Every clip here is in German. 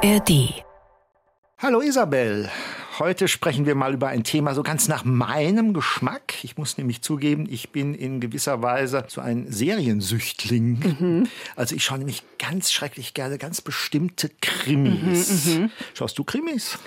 ARD. Hallo Isabel. Heute sprechen wir mal über ein Thema so ganz nach meinem Geschmack. Ich muss nämlich zugeben, ich bin in gewisser Weise so ein Seriensüchtling. Mhm. Also ich schaue nämlich ganz schrecklich gerne ganz bestimmte Krimis. Mhm, mh. Schaust du Krimis?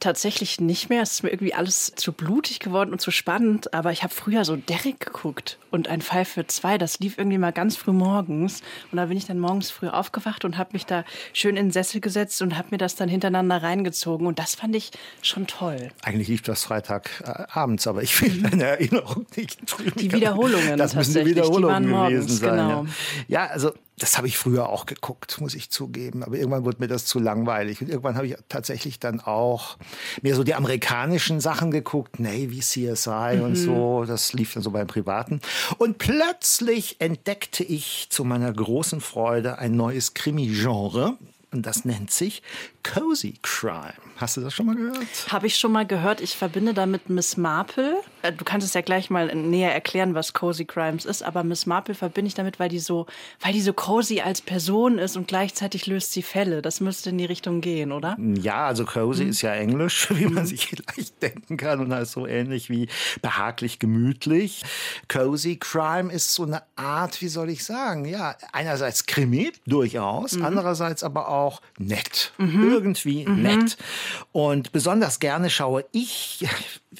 Tatsächlich nicht mehr. Es ist mir irgendwie alles zu blutig geworden und zu spannend. Aber ich habe früher so Derrick geguckt und ein Fall für zwei. Das lief irgendwie mal ganz früh morgens. Und da bin ich dann morgens früh aufgewacht und habe mich da schön in den Sessel gesetzt und habe mir das dann hintereinander reingezogen. Und das fand ich schon toll. Eigentlich lief das Freitagabends, aber ich will deine Erinnerung nicht drüben. Die Wiederholungen das müssen die Wiederholungen die gewesen morgens, sein. Genau. Ja. ja, also das habe ich früher auch geguckt, muss ich zugeben. Aber irgendwann wurde mir das zu langweilig. Und irgendwann habe ich tatsächlich dann auch mehr so die amerikanischen Sachen geguckt, Navy, CSI mhm. und so. Das lief dann so beim Privaten. Und plötzlich entdeckte ich zu meiner großen Freude ein neues Krimi-Genre. Und das nennt sich Cozy Crime. Hast du das schon mal gehört? Habe ich schon mal gehört. Ich verbinde damit Miss Marple. Äh, du kannst es ja gleich mal näher erklären, was Cozy Crimes ist. Aber Miss Marple verbinde ich damit, weil die so, weil die so cozy als Person ist und gleichzeitig löst sie Fälle. Das müsste in die Richtung gehen, oder? Ja, also cozy hm. ist ja Englisch, wie man hm. sich vielleicht denken kann und heißt so ähnlich wie behaglich, gemütlich. Cozy Crime ist so eine Art, wie soll ich sagen? Ja, einerseits Krimi durchaus, mhm. andererseits aber auch nett. Mhm irgendwie mhm. nett. Und besonders gerne schaue ich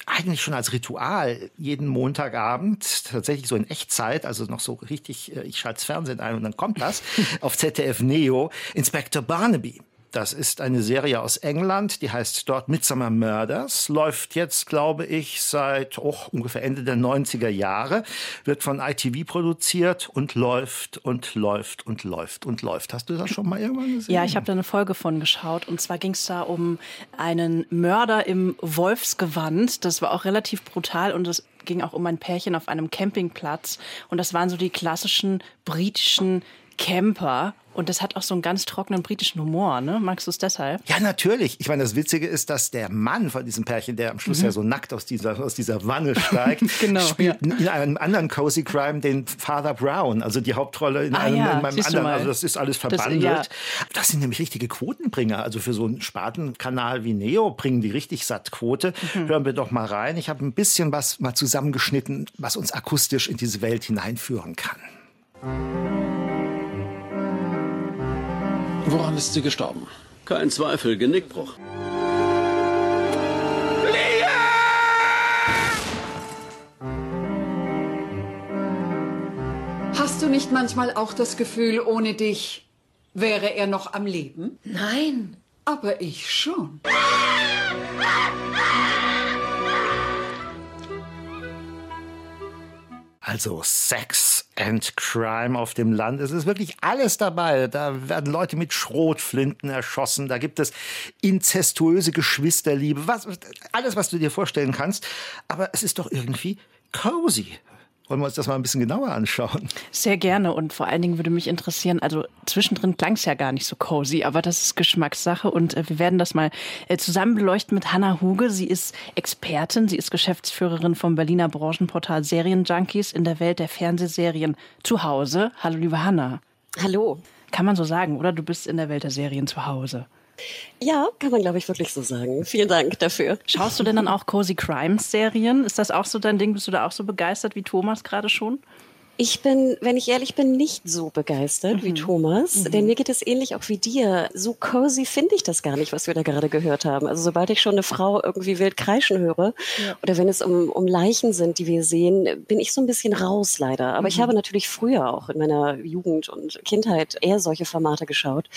eigentlich schon als Ritual jeden Montagabend, tatsächlich so in Echtzeit, also noch so richtig, äh, ich schalte das Fernsehen ein und dann kommt das, auf ZDF Neo, Inspector Barnaby. Das ist eine Serie aus England, die heißt dort Midsummer Murders, läuft jetzt, glaube ich, seit oh, ungefähr Ende der 90er Jahre, wird von ITV produziert und läuft und läuft und läuft und läuft. Hast du das schon mal irgendwann gesehen? Ja, ich habe da eine Folge von geschaut und zwar ging es da um einen Mörder im Wolfsgewand. Das war auch relativ brutal und es ging auch um ein Pärchen auf einem Campingplatz und das waren so die klassischen britischen Camper und das hat auch so einen ganz trockenen britischen Humor, ne? Magst du es deshalb? Ja, natürlich. Ich meine, das Witzige ist, dass der Mann von diesem Pärchen, der am Schluss mhm. ja so nackt aus dieser, aus dieser Wanne steigt, genau, spielt ja. in einem anderen Cozy Crime den Father Brown, also die Hauptrolle in, ah, einem, ja. in meinem Siehst anderen. Also das ist alles verbandelt. Das, ja. das, sind nämlich richtige Quotenbringer. Also für so einen Spatenkanal wie Neo bringen die richtig satt Quote. Mhm. Hören wir doch mal rein. Ich habe ein bisschen was mal zusammengeschnitten, was uns akustisch in diese Welt hineinführen kann. Woran ist sie gestorben? Kein Zweifel, Genickbruch. Hast du nicht manchmal auch das Gefühl, ohne dich wäre er noch am Leben? Nein. Aber ich schon. Also Sex and Crime auf dem Land. Es ist wirklich alles dabei. Da werden Leute mit Schrotflinten erschossen. Da gibt es inzestuöse Geschwisterliebe. Was, alles, was du dir vorstellen kannst. Aber es ist doch irgendwie cozy. Wollen wir uns das mal ein bisschen genauer anschauen? Sehr gerne und vor allen Dingen würde mich interessieren, also zwischendrin klang es ja gar nicht so cozy, aber das ist Geschmackssache und äh, wir werden das mal äh, zusammen beleuchten mit Hanna Huge. Sie ist Expertin, sie ist Geschäftsführerin vom Berliner Branchenportal Serienjunkies in der Welt der Fernsehserien zu Hause. Hallo liebe Hanna. Hallo. Kann man so sagen, oder? Du bist in der Welt der Serien zu Hause. Ja, kann man, glaube ich, wirklich so sagen. Vielen Dank dafür. Schaust du denn dann auch Cozy Crimes Serien? Ist das auch so dein Ding? Bist du da auch so begeistert wie Thomas gerade schon? Ich bin, wenn ich ehrlich bin, nicht so begeistert mhm. wie Thomas, mhm. denn mir geht es ähnlich auch wie dir. So cozy finde ich das gar nicht, was wir da gerade gehört haben. Also sobald ich schon eine Frau irgendwie wild kreischen höre ja. oder wenn es um, um Leichen sind, die wir sehen, bin ich so ein bisschen raus leider. Aber mhm. ich habe natürlich früher auch in meiner Jugend und Kindheit eher solche Formate geschaut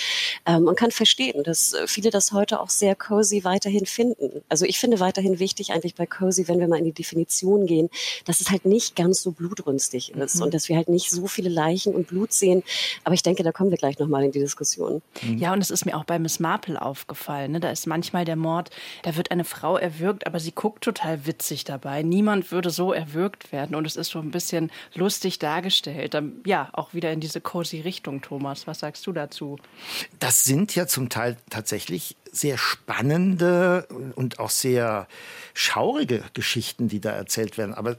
ähm, und kann verstehen, dass viele das heute auch sehr cozy weiterhin finden. Also ich finde weiterhin wichtig eigentlich bei cozy, wenn wir mal in die Definition gehen, dass es halt nicht ganz so blutrünstig ist mhm und dass wir halt nicht so viele Leichen und Blut sehen. Aber ich denke, da kommen wir gleich nochmal in die Diskussion. Mhm. Ja, und es ist mir auch bei Miss Marple aufgefallen. Ne? Da ist manchmal der Mord, da wird eine Frau erwürgt, aber sie guckt total witzig dabei. Niemand würde so erwürgt werden und es ist so ein bisschen lustig dargestellt. Ja, auch wieder in diese cozy Richtung, Thomas. Was sagst du dazu? Das sind ja zum Teil tatsächlich sehr spannende und auch sehr schaurige Geschichten, die da erzählt werden. Aber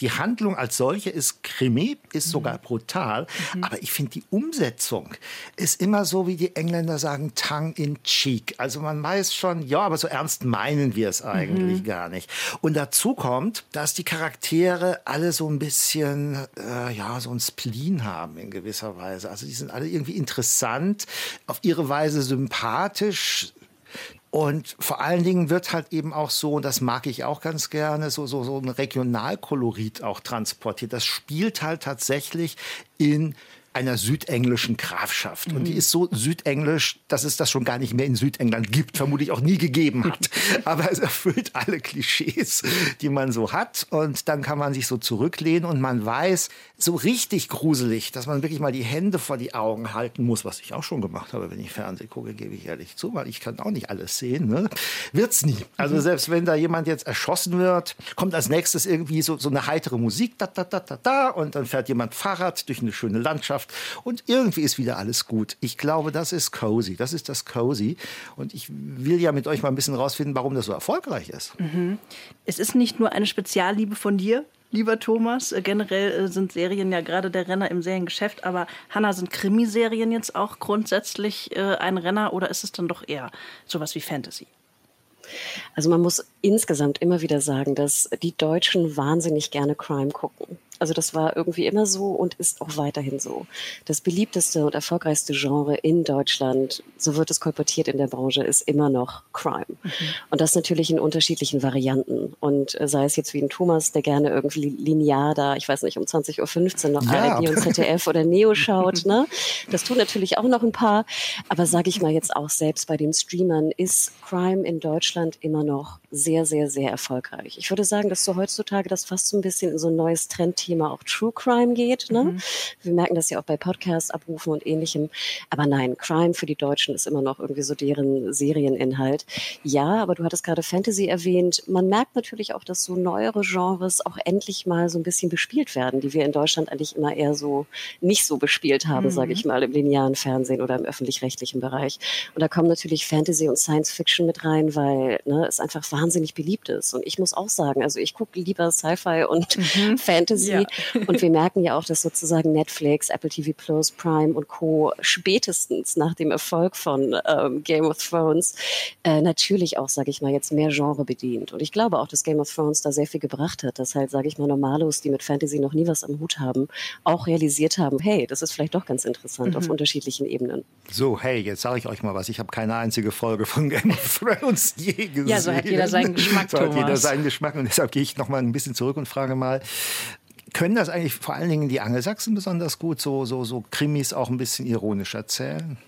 Die Handlung als solche ist Krimi, ist sogar brutal, mhm. aber ich finde die Umsetzung ist immer so, wie die Engländer sagen, tongue in cheek. Also man weiß schon, ja, aber so ernst meinen wir es eigentlich mhm. gar nicht. Und dazu kommt, dass die Charaktere alle so ein bisschen, äh, ja, so ein Spleen haben in gewisser Weise. Also die sind alle irgendwie interessant, auf ihre Weise sympathisch, und vor allen Dingen wird halt eben auch so, und das mag ich auch ganz gerne, so, so, so ein Regionalkolorit auch transportiert. Das spielt halt tatsächlich in einer südenglischen Grafschaft. Und die mhm. ist so südenglisch, dass es das schon gar nicht mehr in Südengland gibt, vermutlich auch nie gegeben hat. Aber es erfüllt alle Klischees, die man so hat. Und dann kann man sich so zurücklehnen und man weiß, so richtig gruselig, dass man wirklich mal die Hände vor die Augen halten muss, was ich auch schon gemacht habe, wenn ich Fernsehen gucke, gebe ich ehrlich zu, weil ich kann auch nicht alles sehen. Ne? Wird's nie. Also mhm. selbst wenn da jemand jetzt erschossen wird, kommt als nächstes irgendwie so, so eine heitere Musik, da, da, da, da, da, und dann fährt jemand Fahrrad durch eine schöne Landschaft und irgendwie ist wieder alles gut. Ich glaube, das ist cozy. Das ist das cozy. Und ich will ja mit euch mal ein bisschen rausfinden, warum das so erfolgreich ist. Mhm. Es ist nicht nur eine Spezialliebe von dir, lieber Thomas. Äh, generell äh, sind Serien ja gerade der Renner im Seriengeschäft, aber Hanna, sind Krimiserien jetzt auch grundsätzlich äh, ein Renner oder ist es dann doch eher sowas wie Fantasy? Also man muss insgesamt immer wieder sagen, dass die Deutschen wahnsinnig gerne Crime gucken. Also das war irgendwie immer so und ist auch weiterhin so. Das beliebteste und erfolgreichste Genre in Deutschland, so wird es kolportiert in der Branche, ist immer noch Crime. Mhm. Und das natürlich in unterschiedlichen Varianten. Und äh, sei es jetzt wie ein Thomas, der gerne irgendwie linear da, ich weiß nicht, um 20.15 Uhr noch ja. ARD und ZDF oder Neo schaut. Ne? Das tun natürlich auch noch ein paar. Aber sage ich mal jetzt auch selbst bei den Streamern, ist Crime in Deutschland immer noch sehr, sehr, sehr erfolgreich. Ich würde sagen, dass so heutzutage das fast so ein bisschen in so ein neues Trendthema auch True Crime geht. Ne? Mhm. Wir merken das ja auch bei Podcast-Abrufen und ähnlichem. Aber nein, Crime für die Deutschen ist immer noch irgendwie so deren Serieninhalt. Ja, aber du hattest gerade Fantasy erwähnt. Man merkt natürlich auch, dass so neuere Genres auch endlich mal so ein bisschen bespielt werden, die wir in Deutschland eigentlich immer eher so nicht so bespielt haben, mhm. sage ich mal, im linearen Fernsehen oder im öffentlich-rechtlichen Bereich. Und da kommen natürlich Fantasy und Science Fiction mit rein, weil ne, es einfach wahnsinnig beliebt ist. Und ich muss auch sagen, also ich gucke lieber Sci-Fi und mhm. Fantasy. Ja. Und wir merken ja auch, dass sozusagen Netflix, Apple TV Plus, Prime und Co. spätestens nach dem Erfolg von ähm, Game of Thrones äh, natürlich auch, sage ich mal, jetzt mehr Genre bedient. Und ich glaube auch, dass Game of Thrones da sehr viel gebracht hat, dass halt, sage ich mal, Normalos, die mit Fantasy noch nie was am Hut haben, auch realisiert haben, hey, das ist vielleicht doch ganz interessant mhm. auf unterschiedlichen Ebenen. So, hey, jetzt sage ich euch mal was. Ich habe keine einzige Folge von Game of Thrones je gesehen. Ja, so hat jeder seinen Geschmack, so hat jeder seinen Geschmack. Und deshalb gehe ich noch mal ein bisschen zurück und frage mal, können das eigentlich vor allen Dingen die Angelsachsen besonders gut, so, so, so Krimis auch ein bisschen ironisch erzählen?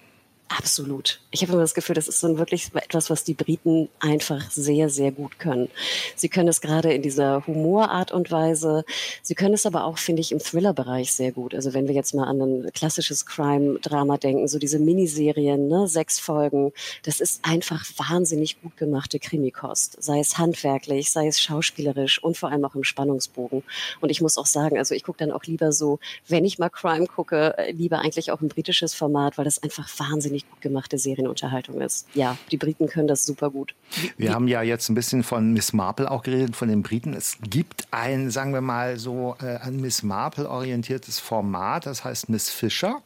Absolut. Ich habe immer das Gefühl, das ist so ein wirklich etwas, was die Briten einfach sehr, sehr gut können. Sie können es gerade in dieser Humorart und Weise. Sie können es aber auch, finde ich, im Thriller-Bereich sehr gut. Also wenn wir jetzt mal an ein klassisches Crime-Drama denken, so diese Miniserien, ne, sechs Folgen, das ist einfach wahnsinnig gut gemachte Krimikost. Sei es handwerklich, sei es schauspielerisch und vor allem auch im Spannungsbogen. Und ich muss auch sagen, also ich gucke dann auch lieber so, wenn ich mal Crime gucke, lieber eigentlich auch ein britisches Format, weil das einfach wahnsinnig wahnsinnig gut gemachte Serienunterhaltung ist. Ja, die Briten können das super gut. Wir haben ja jetzt ein bisschen von Miss Marple auch geredet, von den Briten. Es gibt ein, sagen wir mal so, äh, an Miss Marple orientiertes Format, das heißt Miss Fisher.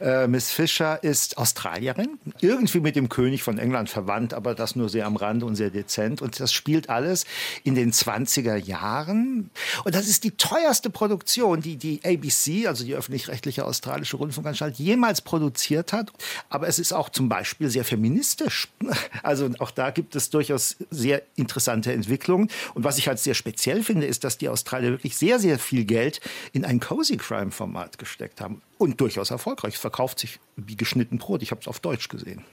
Äh, Miss Fisher ist Australierin, irgendwie mit dem König von England verwandt, aber das nur sehr am Rande und sehr dezent. Und das spielt alles in den 20er Jahren. Und das ist die teuerste Produktion, die die ABC, also die öffentlich-rechtliche australische Rundfunkanstalt, jemals produziert hat aber es ist auch zum Beispiel sehr feministisch. Also auch da gibt es durchaus sehr interessante Entwicklungen. Und was ich halt sehr speziell finde, ist, dass die Australier wirklich sehr, sehr viel Geld in ein Cozy Crime Format gesteckt haben. Und durchaus erfolgreich. Verkauft sich wie geschnitten Brot. Ich habe es auf Deutsch gesehen.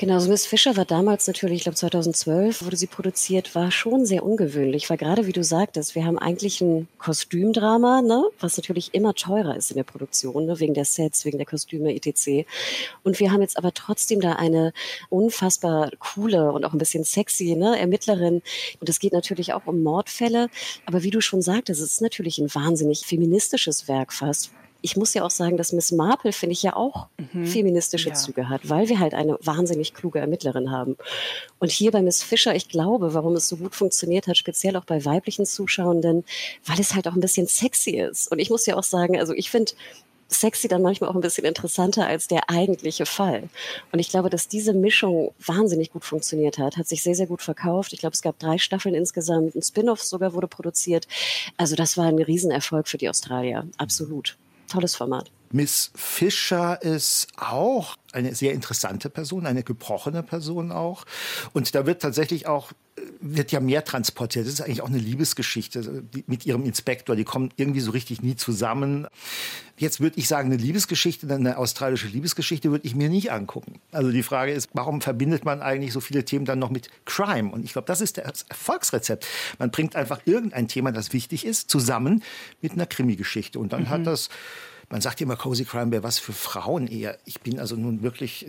Genau, so Miss Fischer war damals natürlich, ich glaube 2012 wurde sie produziert, war schon sehr ungewöhnlich, weil gerade wie du sagtest, wir haben eigentlich ein Kostümdrama, ne, was natürlich immer teurer ist in der Produktion, ne, wegen der Sets, wegen der Kostüme etc. Und wir haben jetzt aber trotzdem da eine unfassbar coole und auch ein bisschen sexy ne, Ermittlerin. Und es geht natürlich auch um Mordfälle, aber wie du schon sagtest, es ist natürlich ein wahnsinnig feministisches Werk fast ich muss ja auch sagen, dass Miss Marple, finde ich, ja auch mhm. feministische ja. Züge hat, weil wir halt eine wahnsinnig kluge Ermittlerin haben. Und hier bei Miss Fischer, ich glaube, warum es so gut funktioniert hat, speziell auch bei weiblichen Zuschauenden, weil es halt auch ein bisschen sexy ist. Und ich muss ja auch sagen, also ich finde sexy dann manchmal auch ein bisschen interessanter als der eigentliche Fall. Und ich glaube, dass diese Mischung wahnsinnig gut funktioniert hat, hat sich sehr, sehr gut verkauft. Ich glaube, es gab drei Staffeln insgesamt, ein Spin-off sogar wurde produziert. Also das war ein Riesenerfolg für die Australier, absolut tolles Format. Miss Fischer ist auch eine sehr interessante Person, eine gebrochene Person auch. Und da wird tatsächlich auch wird ja mehr transportiert. Das ist eigentlich auch eine Liebesgeschichte mit ihrem Inspektor. Die kommen irgendwie so richtig nie zusammen. Jetzt würde ich sagen, eine Liebesgeschichte, eine australische Liebesgeschichte würde ich mir nicht angucken. Also die Frage ist, warum verbindet man eigentlich so viele Themen dann noch mit Crime? Und ich glaube, das ist das Erfolgsrezept. Man bringt einfach irgendein Thema, das wichtig ist, zusammen mit einer Krimi-Geschichte. Und dann mhm. hat das man sagt immer, Cozy Crime wäre was für Frauen eher. Ich bin also nun wirklich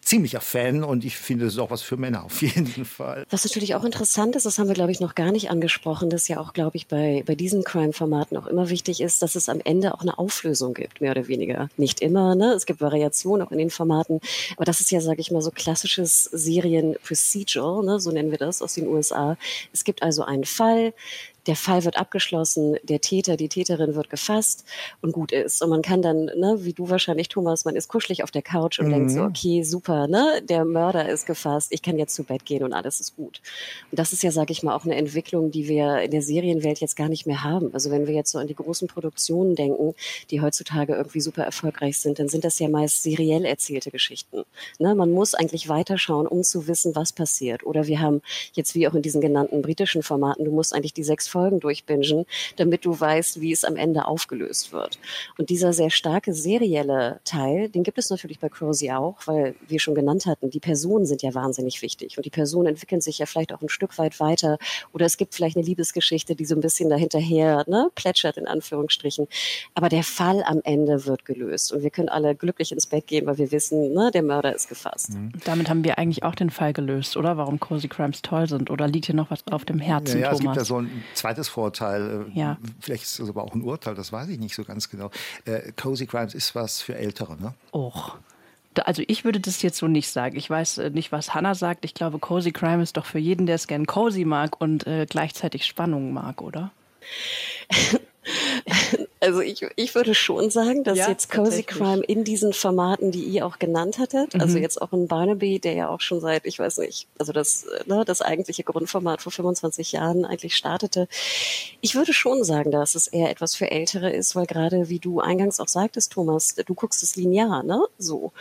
ziemlicher Fan und ich finde, es ist auch was für Männer auf jeden Fall. Was natürlich auch interessant ist, das haben wir, glaube ich, noch gar nicht angesprochen, dass ja auch, glaube ich, bei, bei diesen Crime-Formaten auch immer wichtig ist, dass es am Ende auch eine Auflösung gibt, mehr oder weniger. Nicht immer, ne? Es gibt Variationen auch in den Formaten, aber das ist ja, sage ich mal, so klassisches Serien-Procedural, ne? so nennen wir das aus den USA. Es gibt also einen Fall, der Fall wird abgeschlossen, der Täter, die Täterin wird gefasst und gut ist. Und man kann dann, ne, wie du wahrscheinlich, Thomas, man ist kuschelig auf der Couch und mhm. denkt so, mhm. okay, super, ne, der Mörder ist gefasst, ich kann jetzt zu Bett gehen und alles ist gut. Und das ist ja, sage ich mal, auch eine Entwicklung, die wir in der Serienwelt jetzt gar nicht mehr haben. Also wenn wir jetzt so an die großen Produktionen denken, die heutzutage irgendwie super erfolgreich sind, dann sind das ja meist seriell erzählte Geschichten. Ne, man muss eigentlich weiterschauen, um zu wissen, was passiert. Oder wir haben jetzt wie auch in diesen genannten britischen Formaten, du musst eigentlich die sechs Folgen durchbingen, damit du weißt, wie es am Ende aufgelöst wird. Und dieser sehr starke serielle Teil, den gibt es natürlich bei Crozy auch, weil wir schon genannt hatten, die Personen sind ja wahnsinnig wichtig und die Personen entwickeln sich ja vielleicht auch ein Stück weit weiter oder es gibt vielleicht eine Liebesgeschichte, die so ein bisschen dahinterher ne, plätschert in Anführungsstrichen. Aber der Fall am Ende wird gelöst und wir können alle glücklich ins Bett gehen, weil wir wissen, ne, der Mörder ist gefasst. Mhm. Damit haben wir eigentlich auch den Fall gelöst, oder? Warum Cozy Crimes toll sind oder liegt hier noch was auf dem Herzen, ja, ja, Thomas? Es gibt ja so ein zweites Vorteil. Äh, ja. Vielleicht ist das aber auch ein Urteil, das weiß ich nicht so ganz genau. Äh, Cozy Crimes ist was für Ältere, ne? Och. Also ich würde das jetzt so nicht sagen. Ich weiß äh, nicht, was Hannah sagt. Ich glaube, Cozy Crime ist doch für jeden, der es gern cozy mag und äh, gleichzeitig Spannung mag, oder? Also ich, ich würde schon sagen, dass ja, jetzt Cozy Crime in diesen Formaten, die ihr auch genannt hattet, also mhm. also jetzt auch in Barnaby, der ja auch schon seit, ich weiß nicht, also das, ne, das eigentliche Grundformat vor 25 Jahren eigentlich startete. Ich würde schon sagen, dass es eher etwas für Ältere ist, weil gerade wie du eingangs auch sagtest, Thomas, du guckst es linear, ne? So.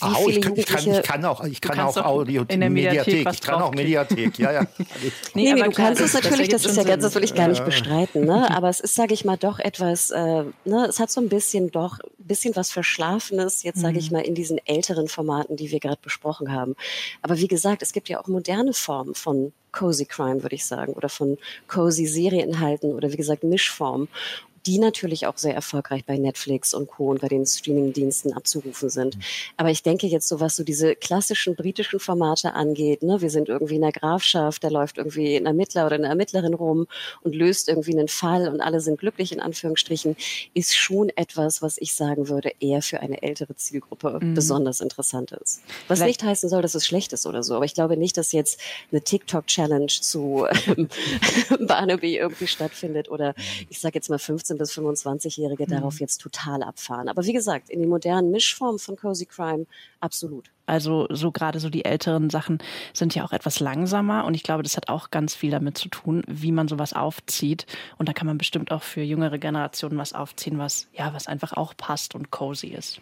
Au, ich, kann, ich, kann, ich kann auch, ich kann auch Audio in der Mediathek. Mediathek. Ich kann auch Mediathek, ja, ja. nee, nee, du kannst es natürlich, das ist ja ganz, das will ich gar nicht bestreiten, ne? Aber es ist, sage ich mal, doch etwas, äh, ne, es hat so ein bisschen doch, ein bisschen was Verschlafenes, jetzt sage ich mhm. mal, in diesen älteren Formaten, die wir gerade besprochen haben. Aber wie gesagt, es gibt ja auch moderne Formen von Cozy Crime, würde ich sagen, oder von Cozy Serieninhalten oder wie gesagt Mischformen die natürlich auch sehr erfolgreich bei Netflix und Co. und bei den Streaming-Diensten abzurufen sind. Mhm. Aber ich denke jetzt so, was so diese klassischen britischen Formate angeht, ne, wir sind irgendwie in der Grafschaft, da läuft irgendwie ein Ermittler oder eine Ermittlerin rum und löst irgendwie einen Fall und alle sind glücklich in Anführungsstrichen, ist schon etwas, was ich sagen würde, eher für eine ältere Zielgruppe mhm. besonders interessant ist. Was Vielleicht. nicht heißen soll, dass es schlecht ist oder so, aber ich glaube nicht, dass jetzt eine TikTok-Challenge zu Barnaby irgendwie stattfindet oder mhm. ich sage jetzt mal 15 bis 25-Jährige mhm. darauf jetzt total abfahren. Aber wie gesagt, in den modernen Mischformen von Cozy Crime absolut. Also so gerade so die älteren Sachen sind ja auch etwas langsamer und ich glaube, das hat auch ganz viel damit zu tun, wie man sowas aufzieht. Und da kann man bestimmt auch für jüngere Generationen was aufziehen, was ja, was einfach auch passt und cozy ist.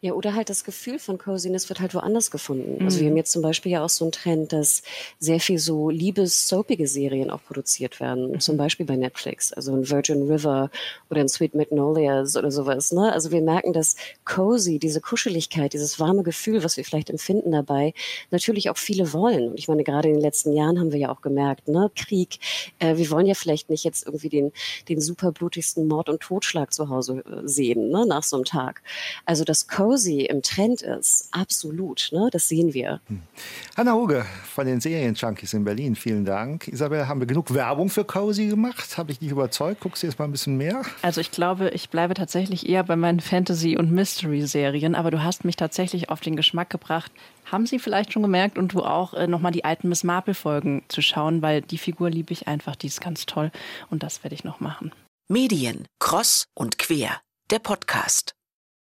Ja, oder halt das Gefühl von Coziness wird halt woanders gefunden. Mhm. Also wir haben mhm. jetzt zum Beispiel ja auch so einen Trend, dass sehr viel so liebes-soapige Serien auch produziert werden. Mhm. Zum Beispiel bei Netflix. Also ein Virgin River oder ein Sweet Magnolias oder sowas. Ne? Also wir merken, dass Cozy, diese Kuscheligkeit, dieses warme Gefühl, was wir vielleicht empfinden dabei, natürlich auch viele wollen. Und ich meine, gerade in den letzten Jahren haben wir ja auch gemerkt, ne? Krieg, äh, wir wollen ja vielleicht nicht jetzt irgendwie den, den super blutigsten Mord und Totschlag zu Hause äh, sehen, ne? nach so einem Tag. Also das Cozy cozy im Trend ist, absolut, ne? das sehen wir. Hm. Hanna Huge von den Serien-Junkies in Berlin, vielen Dank. Isabel, haben wir genug Werbung für cozy gemacht? Habe ich dich überzeugt? Guckst du jetzt mal ein bisschen mehr? Also ich glaube, ich bleibe tatsächlich eher bei meinen Fantasy- und Mystery-Serien, aber du hast mich tatsächlich auf den Geschmack gebracht, haben Sie vielleicht schon gemerkt und du auch äh, nochmal die alten Miss Marple-Folgen zu schauen, weil die Figur liebe ich einfach, die ist ganz toll und das werde ich noch machen. Medien, Cross und Quer, der Podcast.